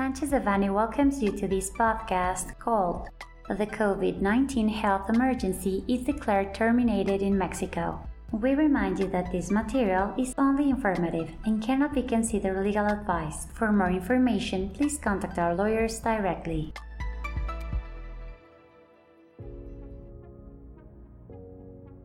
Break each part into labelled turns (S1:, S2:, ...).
S1: Sanchez Devanny welcomes you to this podcast called The COVID 19 Health Emergency is Declared Terminated in Mexico. We remind you that this material is only informative and cannot be considered legal advice. For more information, please contact our lawyers directly.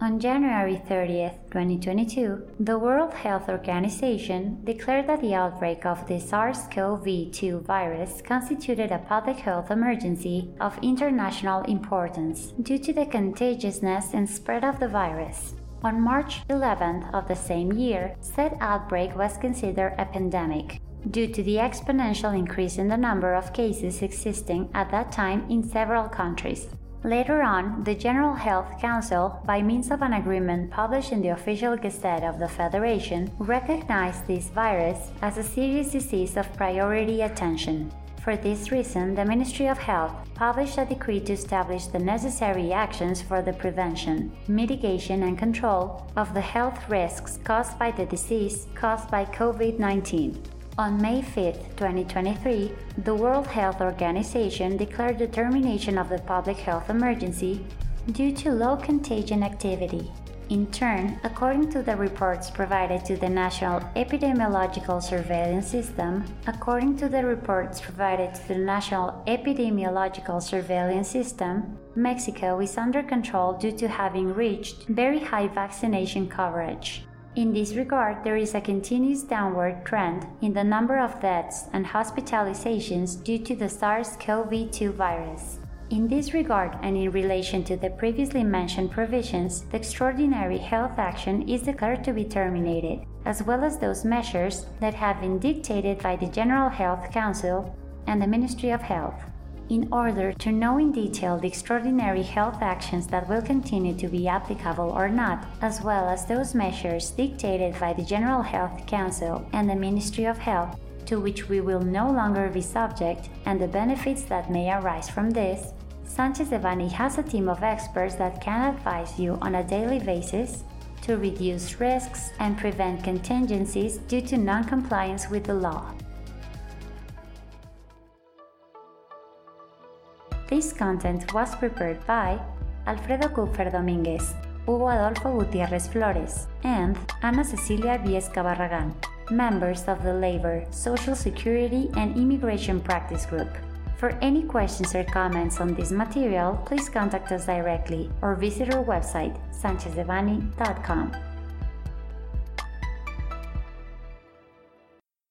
S1: On January 30, 2022, the World Health Organization declared that the outbreak of the SARS CoV 2 virus constituted a public health emergency of international importance due to the contagiousness and spread of the virus. On March 11th of the same year, said outbreak was considered a pandemic due to the exponential increase in the number of cases existing at that time in several countries. Later on, the General Health Council, by means of an agreement published in the official Gazette of the Federation, recognized this virus as a serious disease of priority attention. For this reason, the Ministry of Health published a decree to establish the necessary actions for the prevention, mitigation, and control of the health risks caused by the disease caused by COVID 19. On May 5, 2023, the World Health Organization declared the termination of the public health emergency due to low contagion activity. In turn, according to the reports provided to the National Epidemiological Surveillance System, according to the reports provided to the National Epidemiological Surveillance System, Mexico is under control due to having reached very high vaccination coverage. In this regard, there is a continuous downward trend in the number of deaths and hospitalizations due to the SARS CoV 2 virus. In this regard, and in relation to the previously mentioned provisions, the extraordinary health action is declared to be terminated, as well as those measures that have been dictated by the General Health Council and the Ministry of Health in order to know in detail the extraordinary health actions that will continue to be applicable or not, as well as those measures dictated by the General Health Council and the Ministry of Health, to which we will no longer be subject, and the benefits that may arise from this, Sanchez Devanny has a team of experts that can advise you on a daily basis to reduce risks and prevent contingencies due to non-compliance with the law. This content was prepared by Alfredo Kupfer Dominguez, Hugo Adolfo Gutierrez Flores, and Ana Cecilia Viesca Barragan, members of the Labor, Social Security, and Immigration Practice Group. For any questions or comments on this material, please contact us directly or visit our website, sanchezdevanny.com.